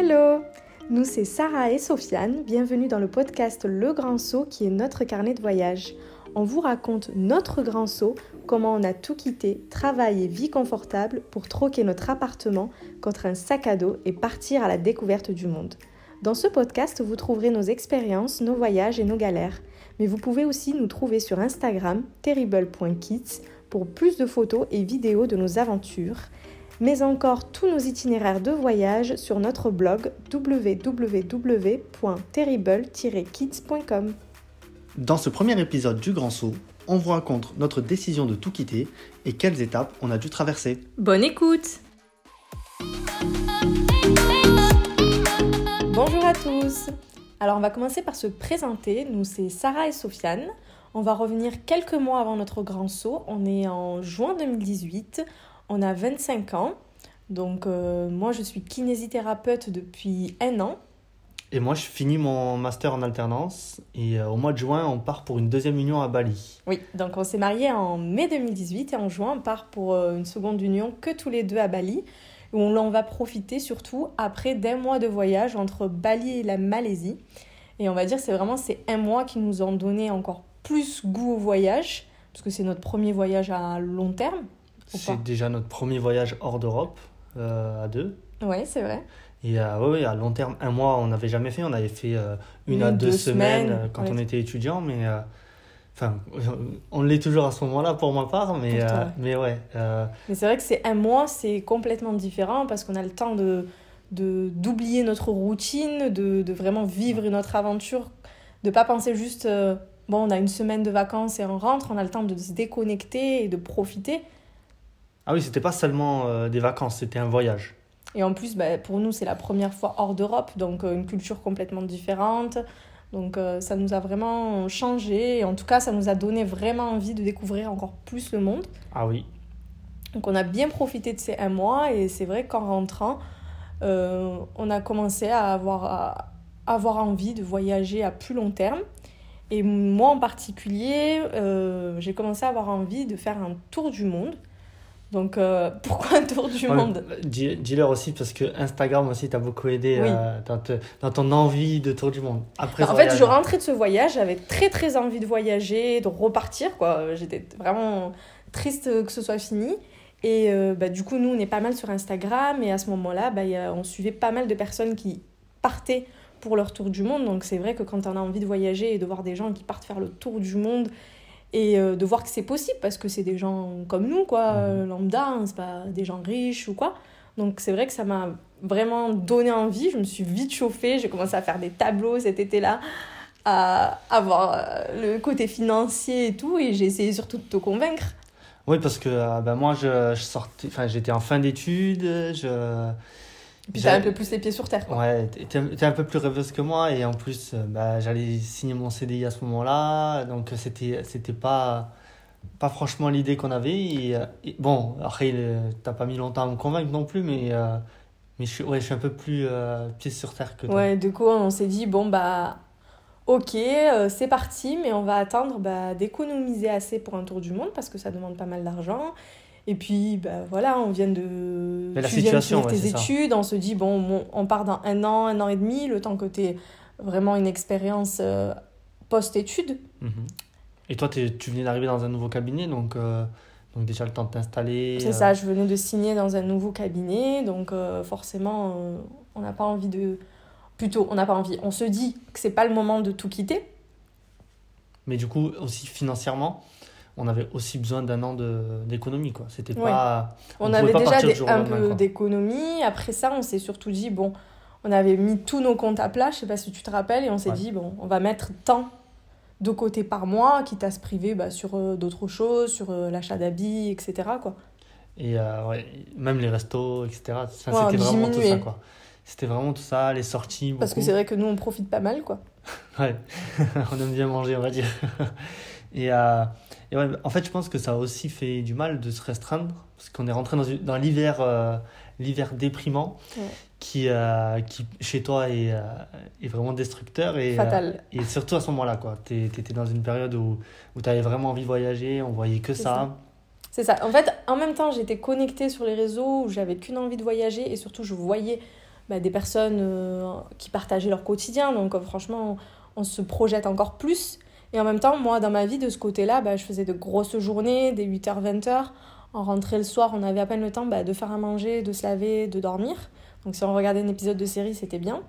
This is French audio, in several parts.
Hello Nous c'est Sarah et Sofiane, bienvenue dans le podcast Le Grand Saut qui est notre carnet de voyage. On vous raconte notre grand saut, comment on a tout quitté, travail et vie confortable pour troquer notre appartement contre un sac à dos et partir à la découverte du monde. Dans ce podcast, vous trouverez nos expériences, nos voyages et nos galères. Mais vous pouvez aussi nous trouver sur Instagram, terrible.kids, pour plus de photos et vidéos de nos aventures mais encore tous nos itinéraires de voyage sur notre blog www.terrible-kids.com. Dans ce premier épisode du Grand Saut, on vous raconte notre décision de tout quitter et quelles étapes on a dû traverser. Bonne écoute Bonjour à tous Alors on va commencer par se présenter, nous c'est Sarah et Sofiane. On va revenir quelques mois avant notre grand saut, on est en juin 2018. On a 25 ans. Donc euh, moi, je suis kinésithérapeute depuis un an. Et moi, je finis mon master en alternance. Et euh, au mois de juin, on part pour une deuxième union à Bali. Oui, donc on s'est mariés en mai 2018 et en juin, on part pour euh, une seconde union que tous les deux à Bali. Où on en va profiter surtout après d'un mois de voyage entre Bali et la Malaisie. Et on va dire c'est vraiment ces un mois qui nous ont donné encore plus goût au voyage, parce que c'est notre premier voyage à long terme. C'est déjà notre premier voyage hors d'Europe euh, à deux. Oui, c'est vrai. Et euh, ouais, à long terme, un mois, on n'avait jamais fait. On avait fait euh, une, à deux, semaines, euh, quand on était étudiant, mais enfin, on l'est toujours à ce moment-là pour ma part, mais, mais ouais. Mais c'est vrai que c'est un mois, c'est complètement différent parce qu'on a le temps de d'oublier notre routine, de, de, vraiment vivre notre aventure, de pas penser juste bon, on a une semaine de vacances et on rentre, on a le temps de se déconnecter et de profiter. Ah oui, c'était pas seulement euh, des vacances, c'était un voyage. Et en plus, bah, pour nous, c'est la première fois hors d'Europe, donc euh, une culture complètement différente. Donc euh, ça nous a vraiment changé. Et en tout cas, ça nous a donné vraiment envie de découvrir encore plus le monde. Ah oui. Donc on a bien profité de ces un mois. Et c'est vrai qu'en rentrant, on a commencé à avoir, à avoir envie de voyager à plus long terme. Et moi en particulier, j'ai commencé à avoir envie de faire un tour du monde. Donc, euh, pourquoi un tour du monde Dis-leur aussi, parce que Instagram aussi t'a beaucoup aidé euh, dans, dans, ton envie de tour du monde. Après bah, en fait, je rentrais de ce voyage, j'avais très très envie de voyager, de repartir. quoi. J'étais vraiment triste que ce soit fini. Et euh, bah, du coup, nous, on est pas mal sur Instagram. Et à ce moment-là, bah, on suivait pas mal de personnes qui partaient pour leur tour du monde. Donc, c'est vrai que quand on a envie de voyager et de voir des gens qui partent faire le tour du monde et euh, de voir que c'est possible parce que c'est des gens comme nous quoi mmh. lambda hein, c'est pas des gens riches ou quoi donc c'est vrai que ça m'a vraiment donné envie je me suis vite chauffée j'ai commencé à faire des tableaux cet été là à avoir euh, le côté financier et tout et j'ai essayé surtout de te convaincre oui parce que euh, ben moi je, je sortais enfin j'étais en fin d'études je puis t'as un peu plus les pieds sur terre. Quoi. Ouais, t'es un peu plus rêveuse que moi et en plus, euh, bah, j'allais signer mon CDI à ce moment-là, donc c'était c'était pas pas franchement l'idée qu'on avait. Et, euh, bon, après, t'as pas mis longtemps à me convaincre non plus, mais, euh, mais je, ouais, je suis un peu plus pieds sur terre que toi. Ouais, du coup, on s'est dit, bon, bah, ok, c'est parti, mais on va attendre bah, d'économiser assez pour un tour du monde parce que ça demande pas mal d'argent. Et puis, bah, voilà, on vient de. la situation, tes études, on se dit, bon, on part dans un an, un an et demi, le temps que tu aies vraiment une expérience euh, post-études. Mhm. Et toi, tu venais d'arriver dans un nouveau cabinet, donc, euh, donc déjà le temps de t'installer. C'est ça, je venais de signer dans un nouveau cabinet, donc euh, forcément, on n'a pas envie de. Plutôt, on n'a pas envie. On se dit que c'est pas le moment de tout quitter. Mais du coup, aussi financièrement, on avait aussi besoin d'un an d'économie quoi. C'était pas on, avait déjà un peu d'économie. Après ça on s'est surtout dit bon on avait mis tous nos comptes à plat. Je sais pas si tu te rappelles et on s'est dit bon on va mettre tant de côté par mois quitte à se priver bah, sur euh, d'autres choses sur euh, l'achat d'habits etc quoi. Et euh, ouais, même les restos etc c'était vraiment tout ça quoi. C'était vraiment tout ça les sorties parce que c'est vrai que nous on profite pas mal quoi. Ouais. On aime bien manger on va dire. Et et ouais, en fait, je pense que ça a aussi fait du mal de se restreindre, parce qu'on est rentré dans, dans l'hiver, euh, l'hiver déprimant, qui, euh, qui, chez toi, est, euh, est vraiment destructeur. Et, Fatal. et surtout à ce moment-là, quoi. Tu étais dans une période où, où tu avais vraiment envie de voyager, on voyait que ça. C'est ça. En fait, en même temps, j'étais connectée sur les réseaux où j'avais qu'une envie de voyager et surtout, je voyais bah, des personnes qui partageaient leur quotidien. Donc franchement, on se projette encore plus. Et en même temps, moi, dans ma vie, de ce côté-là, bah, je faisais de grosses journées, des 8h, 20h. On rentrait le soir, on avait à peine le temps bah, de faire à manger, de se laver, de dormir. Donc si on regardait un épisode de série, c'était bien.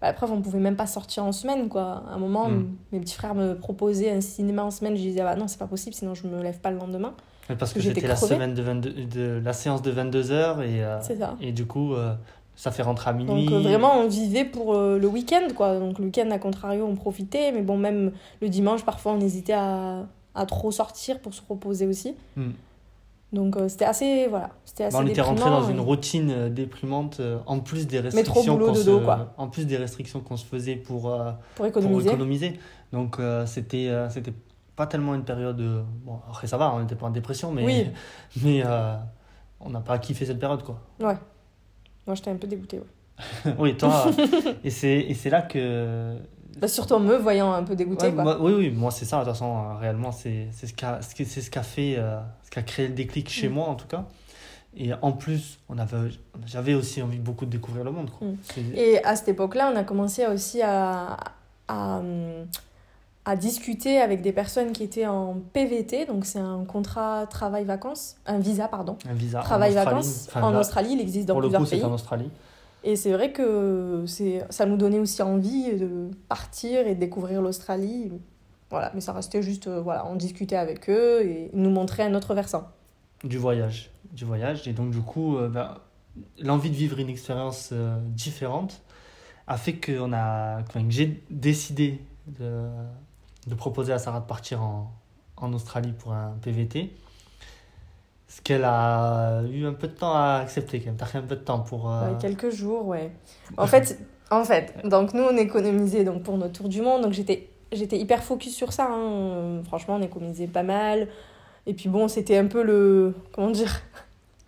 Bah, après, on pouvait même pas sortir en semaine, quoi. À un moment, Mm. mes petits frères me proposaient un cinéma en semaine. Je disais, ah bah non, c'est pas possible, sinon je me lève pas le lendemain. Parce que J'étais la crevée. semaine de, 22 de la séance de 22h et, euh, C'est ça. et du coup, euh, ça fait rentrer à minuit. Donc euh, vraiment, on vivait pour euh, le week-end, quoi. Donc le week-end, à contrario, on profitait. Mais bon, même le dimanche, parfois, on hésitait à, à trop sortir pour se reposer aussi. Hmm. Donc euh, c'était assez, voilà, c'était assez Bah, on était rentré dans une routine déprimante en plus des restrictions qu'on se- quoi. en plus des restrictions qu'on se faisait pour, pour pour économiser. Donc c'était c'était pas tellement une période de... bon après ça va on n'était pas en dépression mais Oui. mais on n'a pas kiffé cette période quoi. Ouais. Moi, j'étais un peu dégoûtée. ouais. oui toi et c'est là que Bah, surtout en me voyant un peu dégoûtée, Ouais, quoi. moi- oui, oui, moi c'est ça, de toute façon, euh, réellement, c'est ce qu'a ce qu'a fait, euh, ce qui a créé le déclic chez Mm. moi en tout cas. Et en plus, on avait, j'avais aussi envie beaucoup de découvrir le monde. Quoi. Mm. Et à cette époque-là, on a commencé aussi à, à, hum, à discuter avec des personnes qui étaient en PVT, donc c'est un contrat travail-vacances, un visa, pardon. Un visa Travail-vacances en Australie, il existe dans Pour le plusieurs coup, pays. en Australie. Et c'est vrai que ça nous donnait aussi envie de partir et de découvrir l'Australie. Voilà, mais ça restait juste, euh, voilà, on discutait avec eux et ils nous montraient un autre versant. Du voyage. Du voyage. Et donc, du coup, euh, ben, l'envie de vivre une expérience euh, différente a fait qu'on a, enfin, que j'ai décidé de, de proposer à Sarah de partir en, en Australie pour un PVT. Ce qu'elle a eu un peu de temps à accepter quand même. T'as pris un peu de temps pour... euh, Ouais, quelques jours, ouais. En fait, en fait, donc nous on économisait donc pour notre tour du monde, donc j'étais j'étais hyper focus sur ça. hein. Franchement, on économisait pas mal. Et puis bon, c'était un peu le comment dire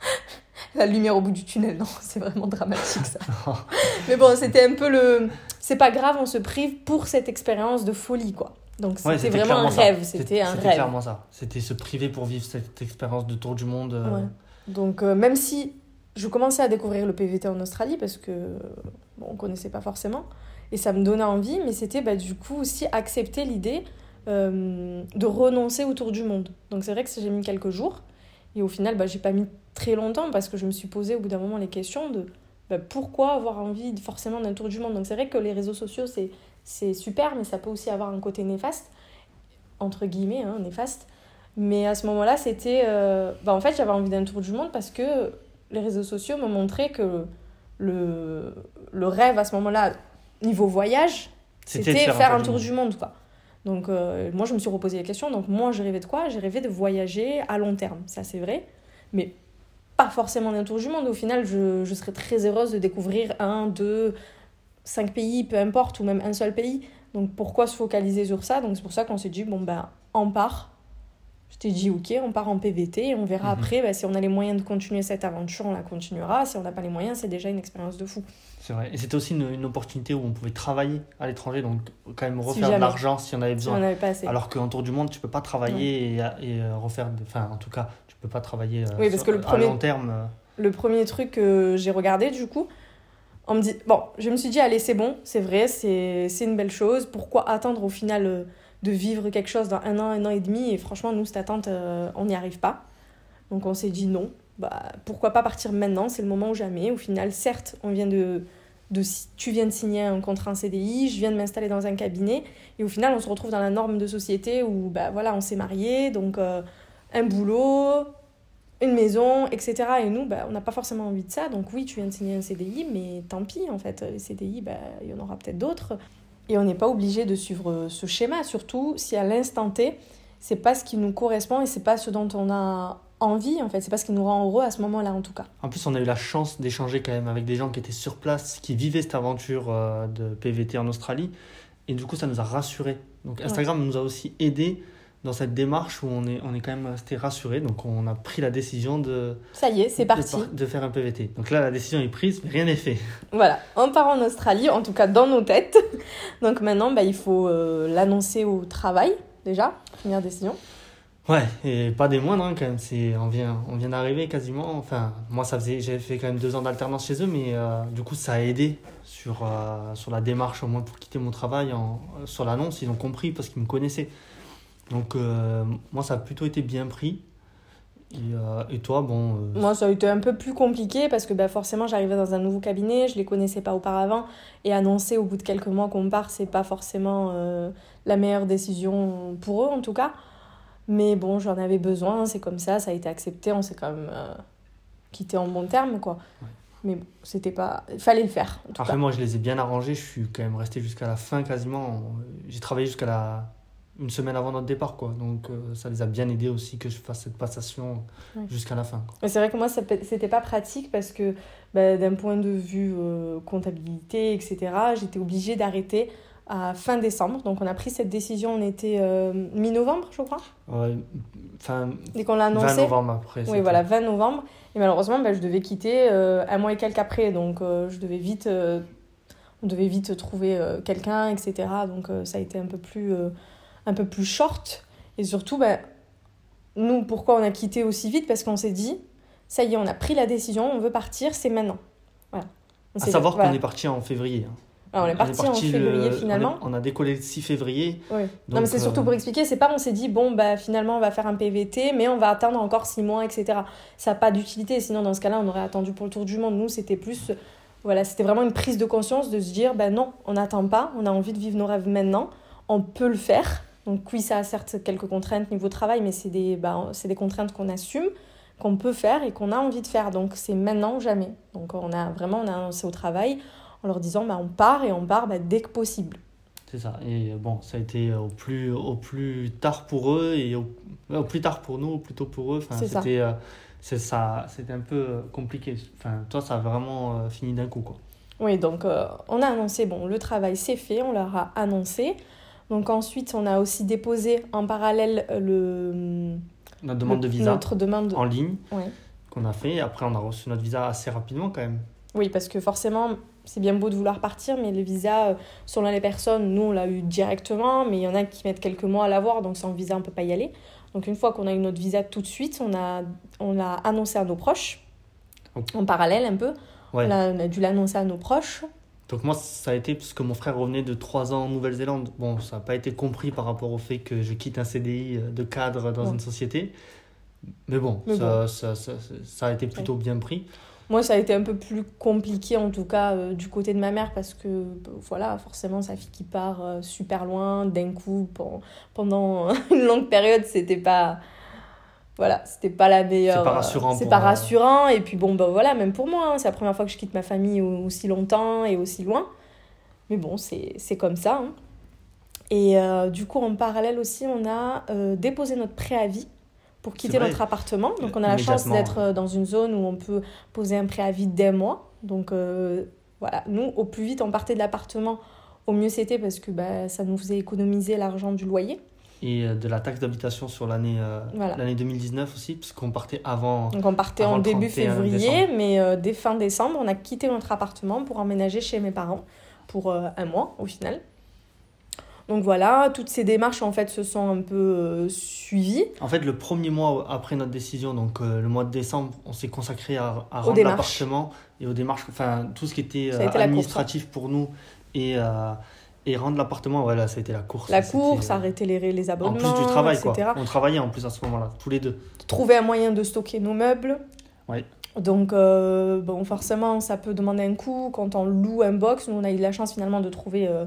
la lumière au bout du tunnel. Non, c'est vraiment dramatique ça. Mais bon, c'était un peu le c'est pas grave, on se prive pour cette expérience de folie quoi. Donc Ouais, c'était vraiment un ça. rêve, c'était un rêve. clairement ça. C'était se priver pour vivre cette expérience de tour du monde. euh, Ouais. Donc, euh, même si je commençais à découvrir le PVT en Australie, parce que bon, on connaissait pas forcément, et ça me donnait envie, mais c'était bah, du coup aussi accepter l'idée euh, de renoncer au tour du monde. Donc, c'est vrai que j'ai mis quelques jours, et au final, bah, j'ai pas mis très longtemps, parce que je me suis posé au bout d'un moment les questions de bah, pourquoi avoir envie forcément d'un tour du monde. Donc, c'est vrai que les réseaux sociaux, c'est c'est super, mais ça peut aussi avoir un côté néfaste, entre guillemets, hein, néfaste. Mais à ce moment-là, c'était. euh, bah, en fait, j'avais envie d'un tour du monde parce que les réseaux sociaux m'ont montré que le, le rêve à ce moment-là, niveau voyage, C'était de faire, un du tour monde. du monde. Quoi. Donc, euh, moi, je me suis reposé la question. Donc, moi, j'ai rêvé de quoi? J'ai rêvé de voyager à long terme. Ça, c'est vrai. Mais pas forcément d'un tour du monde. Au final, je, je serais très heureuse de découvrir un, deux, cinq pays, peu importe, ou même un seul pays. Donc, pourquoi se focaliser sur ça? Donc, c'est pour ça qu'on s'est dit, bon, ben, on part. Je t'ai dit, ok, on part en PVT et on verra Mhm. après. ben, si on a les moyens de continuer cette aventure, on la continuera. Si on n'a pas les moyens, c'est déjà une expérience de fou. C'est vrai. Et c'était aussi une, une opportunité où on pouvait travailler à l'étranger, donc quand même Si refaire de l'argent si on avait Si on besoin. n'avait pas assez. Alors qu'en tour du monde, tu peux pas travailler et, et, euh, refaire. Enfin, en tout cas, tu peux pas travailler euh, Oui, parce sur- que le premier- à long terme. euh, le premier truc que j'ai regardé, du coup, on me dit, bon, je me suis dit, allez, c'est bon, c'est vrai, c'est une belle chose. Pourquoi attendre au final euh, de vivre quelque chose dans un an, un an et demi? Et franchement, nous, cette attente, euh, on n'y arrive pas. Donc on s'est dit non, bah, pourquoi pas partir maintenant? C'est le moment ou jamais. Au final, certes, on vient de, de, tu viens de signer un contrat en CDI, je viens de m'installer dans un cabinet, et au final, on se retrouve dans la norme de société où, bah voilà, on s'est marié, donc euh, un boulot, une maison, etc. Et nous, bah, on n'a pas forcément envie de ça. Donc oui, tu viens de signer un CDI, mais tant pis, en fait. Les CDI, bah, il y en aura peut-être d'autres. Et on n'est pas obligé de suivre ce schéma, surtout si à l'instant T, c'est pas ce qui nous correspond et c'est pas ce dont on a envie, en fait. C'est pas ce qui nous rend heureux à ce moment-là, en tout cas. En plus, on a eu la chance d'échanger quand même avec des gens qui étaient sur place, qui vivaient cette aventure euh, de PVT en Australie. Et du coup, ça nous a rassurés. Donc, Instagram nous a aussi aidés dans cette démarche où on est, on est quand même resté rassurés. Donc, on a pris la décision de, Ça y est, c'est parti. par- de faire un PVT. Donc là, la décision est prise, mais rien n'est fait. Voilà, on part en Australie, en tout cas dans nos têtes. Donc maintenant, bah, il faut euh, l'annoncer au travail, déjà, première décision. Ouais, et pas des moindres hein, quand même. C'est, on vient, on vient d'arriver quasiment. Enfin, moi, ça faisait, j'avais fait quand même deux ans d'alternance chez eux, mais euh, du coup, ça a aidé sur, euh, sur la démarche, au moins pour quitter mon travail. En, sur l'annonce, ils ont compris parce qu'ils me connaissaient. Donc, euh, moi, ça a plutôt été bien pris. Et, euh, et toi, bon. euh, Moi, ça a été un peu plus compliqué parce que bah, forcément, j'arrivais dans un nouveau cabinet, je les connaissais pas auparavant. Et annoncer au bout de quelques mois qu'on part, c'est pas forcément la meilleure décision pour eux, en tout cas. Mais bon, j'en avais besoin, c'est comme ça, ça a été accepté, on s'est quand même quitté en bon terme, quoi. Ouais. Mais bon, c'était pas. Il fallait le faire, en tout Après, cas. moi, je les ai bien arrangés. Je suis quand même resté jusqu'à la fin quasiment. J'ai travaillé jusqu'à la une semaine avant notre départ, quoi. Donc, euh, ça les a bien aidés aussi que je fasse cette passation Ouais. jusqu'à la fin. c'est vrai que moi, c'était pas pratique parce que bah, d'un point de vue euh, comptabilité, etc., j'étais obligée d'arrêter à fin décembre. Donc on a pris cette décision, on était euh, mi-novembre, je crois, Ouais, Enfin, dès qu'on l'a 20 annoncé. novembre après. Oui, voilà, 20 novembre. Et malheureusement, bah, je devais quitter un mois et quelques après. Donc, je devais vite, on devait vite trouver quelqu'un, etc. Donc, ça a été un peu plus, un peu plus short. Et surtout, bah, nous, pourquoi on a quitté aussi vite? Parce qu'on s'est dit, ça y est, on a pris la décision, on veut partir, c'est maintenant. Voilà. On À savoir voilà. qu'on est parti en février. hein. Alors, on est parti en le- février on est- finalement. On a décollé le 6 février. Oui. non, mais c'est surtout euh, pour expliquer, c'est pas on s'est dit, bon, bah finalement on va faire un PVT, mais on va attendre encore 6 mois, etc. Ça n'a pas d'utilité, sinon dans ce cas-là on aurait attendu pour le tour du monde. Nous, c'était plus, voilà, c'était vraiment une prise de conscience de se dire, bah non, on n'attend pas, on a envie de vivre nos rêves maintenant, on peut le faire. Donc oui, ça a certes quelques contraintes niveau travail, mais c'est des, bah, des contraintes qu'on assume, qu'on peut faire et qu'on a envie de faire. Donc c'est maintenant ou jamais. Donc on a vraiment, on a annoncé au travail en leur disant, bah on part et on part bah, dès que possible. C'est ça. Et bon, ça a été au plus, au plus tard pour eux et au, au plus tard pour nous, au plus tôt pour eux. Enfin, C'est ça. c'était, euh, c'est ça, c'était un peu euh, compliqué. Enfin, toi, ça a vraiment euh, fini d'un coup, quoi. Oui, donc euh, on a annoncé, bon, le travail c'est fait, on leur a annoncé. Donc ensuite, on a aussi déposé en parallèle euh, le, Notre demande de visa notre demande. en ligne Ouais. qu'on a fait. Après, on a reçu notre visa assez rapidement quand même. Oui, parce que forcément, c'est bien beau de vouloir partir, mais le visa, euh, selon les personnes, nous on l'a eu directement, mais il y en a qui mettent quelques mois à l'avoir, donc sans visa on peut pas y aller. Donc une fois qu'on a eu notre visa tout de suite, on a, on l'a annoncé à nos proches, en parallèle un peu. Ouais. On, a, on a dû l'annoncer à nos proches. Donc moi, ça a été parce que mon frère revenait de 3 ans en Nouvelle-Zélande. Bon, ça n'a pas été compris par rapport au fait que je quitte un CDI de cadre dans Ouais. une société. Mais bon, Mais ça, Ça, ça, ça- ça a été plutôt bien pris. Moi, ça a été un peu plus compliqué, en tout cas, euh, du côté de ma mère, parce que, bah, voilà, forcément, sa fille qui part euh, super loin, d'un coup, pen- pendant une longue période, c'était pas. Voilà, c'était pas la meilleure. C'est pas euh, rassurant C'est pas euh, rassurant, et puis bon, bah voilà, même pour moi, hein, c'est la première fois que je quitte ma famille au- aussi longtemps et aussi loin. Mais bon, c'est comme ça. hein. Et euh, du coup, en parallèle aussi, on a euh, déposé notre préavis pour quitter notre appartement. Donc, on a la chance d'être dans une zone où on peut poser un préavis d'un mois. Donc, euh, voilà, nous, au plus vite, on partait de l'appartement, au mieux c'était parce que bah, ça nous faisait économiser l'argent du loyer. Et euh, de la taxe d'habitation sur l'année euh, Voilà. l'année 2019 aussi, parce qu'on partait avant. Donc, on partait en début 31 février, décembre. mais euh, dès fin décembre, on a quitté notre appartement pour emménager chez mes parents pour euh, un mois au final. Donc voilà, toutes ces démarches en fait se sont un peu suivies. En fait, le premier mois après notre décision, donc le mois de décembre, on s'est consacré à, à rendre l'appartement et aux démarches, enfin tout ce qui était la administratif pour nous et, et rendre l'appartement, voilà, ça a été la course. La course, euh, arrêter les, les En abonnements, plus du travail, etc. quoi. On travaillait en plus à ce moment-là, tous les deux. Trouver un moyen de stocker nos meubles. Ouais. Donc, euh, bon, forcément, ça peut demander un coût. Quand on loue un box, nous, on a eu la chance finalement de trouver euh,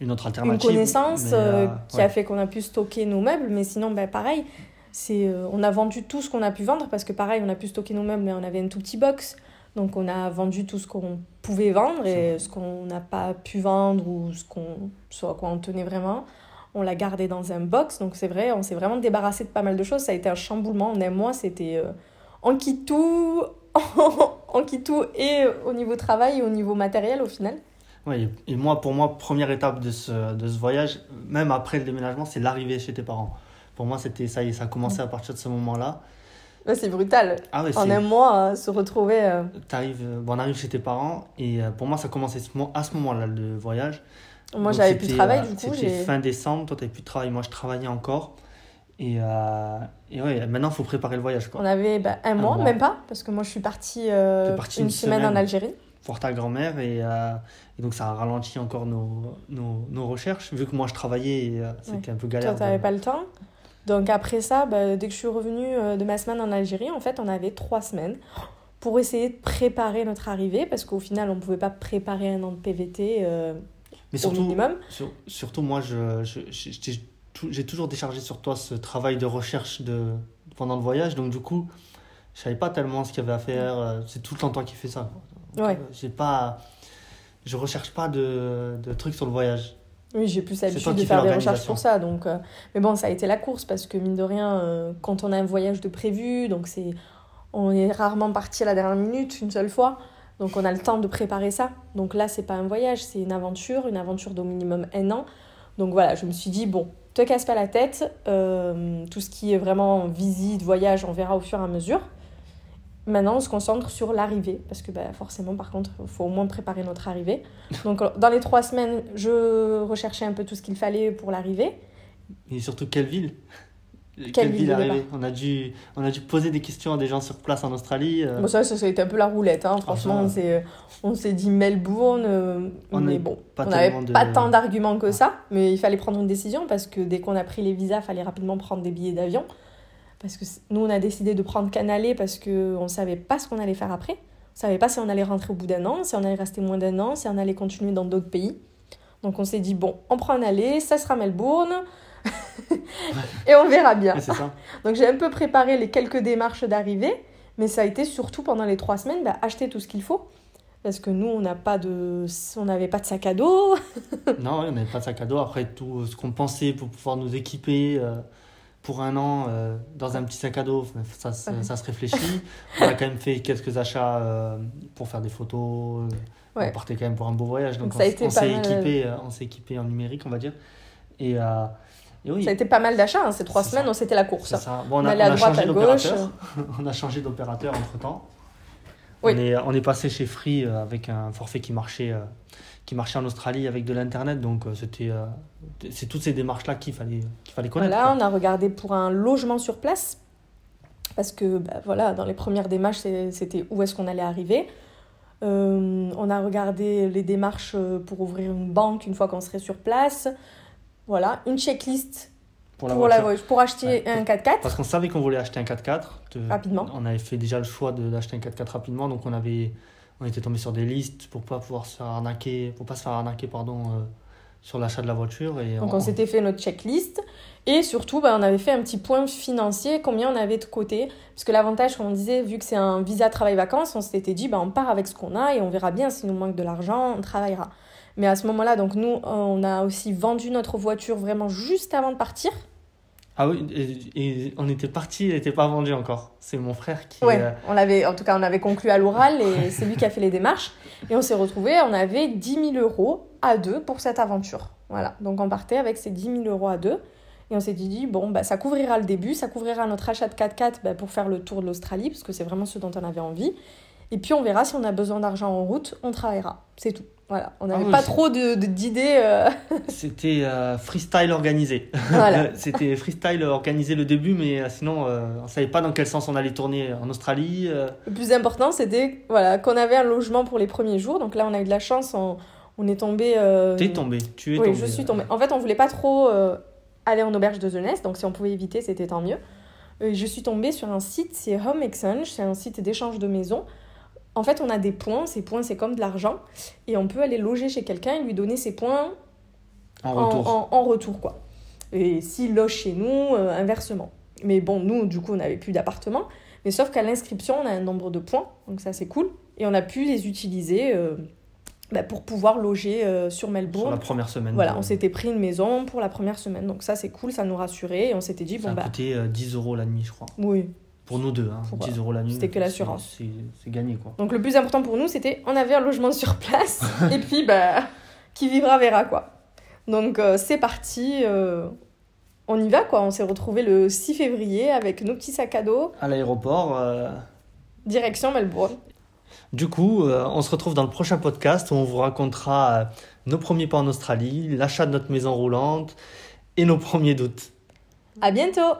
Une autre une alternative. connaissance euh, euh, qui ouais. a fait qu'on a pu stocker nos meubles. Mais sinon, ben, pareil, c'est, on a vendu tout ce qu'on a pu vendre parce que pareil, on a pu stocker nos meubles, mais on avait un tout petit box. Donc, on a vendu tout ce qu'on pouvait vendre et ce qu'on n'a pas pu vendre ou ce, qu'on, à quoi on tenait vraiment. On l'a gardé dans un box. Donc, c'est vrai, on s'est vraiment débarrassé de pas mal de choses. Ça a été un chamboulement. En un mois, c'était. euh, on quitte tout, on quitte tout et au niveau travail et au niveau matériel au final. Ouais, et et moi, pour moi, première étape de ce, de ce voyage, même après le déménagement, c'est l'arrivée chez tes parents. Pour moi, c'était ça y est, ça a commencé à partir de ce moment-là. Là, c'est brutal. Ah ouais, En un mois, se retrouver. euh, euh, bon, on arrive chez tes parents et euh, pour moi ça commençait à ce moment-là le voyage. Moi, j'avais plus de travail, euh, du coup. C'était fin décembre, toi t'avais plus de travail, moi je travaillais encore. Et, euh, et ouais, maintenant, il faut préparer le voyage. Quoi. On avait bah, un, mois, mois. même pas, parce que moi je suis partie, euh, une, une semaine, semaine. en Algérie. Voir ta grand-mère. Et, euh, et donc, ça a ralenti encore nos, nos, nos recherches. Vu que moi, je travaillais, et, c'était un peu galère. Toi, t'avais de- pas le temps. Donc après ça, bah, dès que je suis revenue euh, de ma semaine en Algérie, en fait, on avait trois semaines pour essayer de préparer notre arrivée, parce qu'au final, on pouvait pas préparer un an de PVT euh, Mais au surtout, minimum. sur- surtout moi, je, je- je- j'ai toujours déchargé sur toi ce travail de recherche de, pendant le voyage. Donc, du coup, je savais pas tellement ce qu'il y avait à faire. euh, C'est tout le temps toi qui fais ça. Donc, Ouais. j'ai pas, je recherche pas de, de trucs sur le voyage. Oui, j'ai plus l'habitude de faire des recherches pour ça. Donc, euh, Mais bon, ça a été la course parce que mine de rien, euh, quand on a un voyage de prévu, donc c'est, on est rarement parti à la dernière minute, une seule fois. Donc on a le temps de préparer ça. Donc là, c'est pas un voyage, c'est une aventure, une aventure d'au minimum un an. Donc voilà, je me suis dit, bon, te casse pas la tête. euh, tout ce qui est vraiment visite, voyage, on verra au fur et à mesure. Maintenant, on se concentre sur l'arrivée, parce que bah, forcément, par contre, il faut au moins préparer notre arrivée. Donc, euh, dans les trois semaines, je recherchais un peu tout ce qu'il fallait pour l'arrivée. Et surtout, quelle ville? Quelle ville de arriver on a, dû, on a dû poser des questions à des gens sur place en Australie. euh, Bon, ça, ça, ça a été un peu la roulette, hein. Franchement. on s'est- on s'est dit Melbourne, euh, On mais bon, on n'avait de- pas tant d'arguments que ça, mais il fallait prendre une décision parce que dès qu'on a pris les visas, il fallait rapidement prendre des billets d'avion. Parce que nous, on a décidé de prendre Canalé parce qu'on ne savait pas ce qu'on allait faire après. On ne savait pas si on allait rentrer au bout d'un an, si on allait rester moins d'un an, si on allait continuer dans d'autres pays. Donc on s'est dit, bon, on prend un aller, ça sera Melbourne, et on verra bien. ouais, c'est ça. Donc j'ai un peu préparé les quelques démarches d'arrivée, mais ça a été surtout pendant les trois semaines, bah, acheter tout ce qu'il faut. Parce que nous, on n'a pas de, on n'avait pas de sac à dos. Non, on n'avait pas de sac à dos. Après, tout ce qu'on pensait pour pouvoir nous équiper euh, pour un an euh, dans un petit sac à dos, ça, ça, Ouais. ça se réfléchit. on a quand même fait quelques achats euh, pour faire des photos. euh, Ouais. On partait quand même pour un beau voyage. Donc, on, on s'est équipé, euh, on s'est équipé en numérique, on va dire. Et, et oui, Ça a été pas mal d'achats, hein, ces trois semaines, ça. on c'était la course. ça. Bon, on On a, on à a droite, à gauche. on a changé d'opérateur entre temps. Oui. On, est, on est passé chez Free avec un forfait qui marchait, qui marchait en Australie avec de l'internet. Donc euh, c'était, euh, c'est toutes ces démarches-là qu'il fallait, qu'il fallait connaître. Voilà, quoi. on a regardé pour un logement sur place. Parce que bah, voilà, dans les premières démarches, c'était où est-ce qu'on allait arriver. Euh, on a regardé les démarches pour ouvrir une banque une fois qu'on serait sur place. Voilà, une checklist pour la pour, la, voiture. pour acheter Ouais. un 4x4. Parce qu'on savait qu'on voulait acheter un 4x4. de- Rapidement. On avait fait déjà le choix d'acheter un 4x4 rapidement. Donc on, avait, on était tombé sur des listes pour pas pouvoir se faire arnaquer, pour pas se faire arnaquer pardon, euh, sur l'achat de la voiture. Et Donc on s'était fait notre checklist et surtout bah, on avait fait un petit point financier, combien on avait de côté. Parce que l'avantage, comme on disait, vu que c'est un visa travail-vacances, on s'était dit bah, on part avec ce qu'on a et on verra bien s'il nous manque de l'argent, on travaillera. Mais à ce moment-là, donc nous, on a aussi vendu notre voiture vraiment juste avant de partir. Ah oui, et, et on était parti, elle n'était pas vendue encore. C'est mon frère qui. Ouais, euh, on l'avait, en tout cas, on avait conclu à l'oral et c'est lui qui a fait les démarches. Et on s'est retrouvés, on avait 10 000 euros à deux pour cette aventure. Voilà, donc on partait avec ces 10 000 euros à deux. Et on s'est dit, bon, bah, ça couvrira le début, ça couvrira notre achat de 4x4 bah, pour faire le tour de l'Australie, parce que c'est vraiment ce dont on avait envie. Et puis on verra si on a besoin d'argent en route, on travaillera. C'est tout. Voilà, on n'avait oui, pas trop d'idées. euh, C'était euh, freestyle organisé. Voilà. C'était freestyle organisé le début, mais euh, sinon, euh, on savait pas dans quel sens on allait tourner en Australie. Le plus important, c'était voilà, qu'on avait un logement pour les premiers jours. Donc là, on a eu de la chance, on, on est tombé. T'es tombé, tu es Oui, tombé. je suis tombée. En fait, on voulait pas trop aller en auberge de jeunesse, donc si on pouvait éviter, c'était tant mieux. Je suis tombée sur un site, c'est Home Exchange, c'est un site d'échange de maisons. En fait, on a des points, ces points, c'est comme de l'argent, et on peut aller loger chez quelqu'un et lui donner ses points En en retour. en- en retour, quoi. Et s'il loge chez nous, euh, inversement. Mais bon, nous, du coup, on n'avait plus d'appartement. Mais sauf qu'à l'inscription, on a un nombre de points, donc ça, c'est cool. Et on a pu les utiliser euh, bah, pour pouvoir loger euh, sur Melbourne. Sur la première semaine. Voilà, de- on s'était pris une maison pour la première semaine. Donc ça, c'est cool, ça nous rassurait. Et on s'était dit, Ça bon, a bah, coûté euh, 10 euros la nuit, je crois. oui. Pour nous deux, hein. Pour, 10 euros la nuit. c'était que l'assurance. C'est gagné, quoi. Donc le plus important pour nous, c'était, on avait un logement sur place. et puis, bah, qui vivra verra, quoi. Donc euh, c'est parti. euh, on y va, quoi. On s'est retrouvés le 6 février avec nos petits sacs à dos, À l'aéroport. euh, direction Melbourne. Du coup, on se retrouve dans le prochain podcast où on vous racontera nos premiers pas en Australie, l'achat de notre maison roulante et nos premiers doutes. À bientôt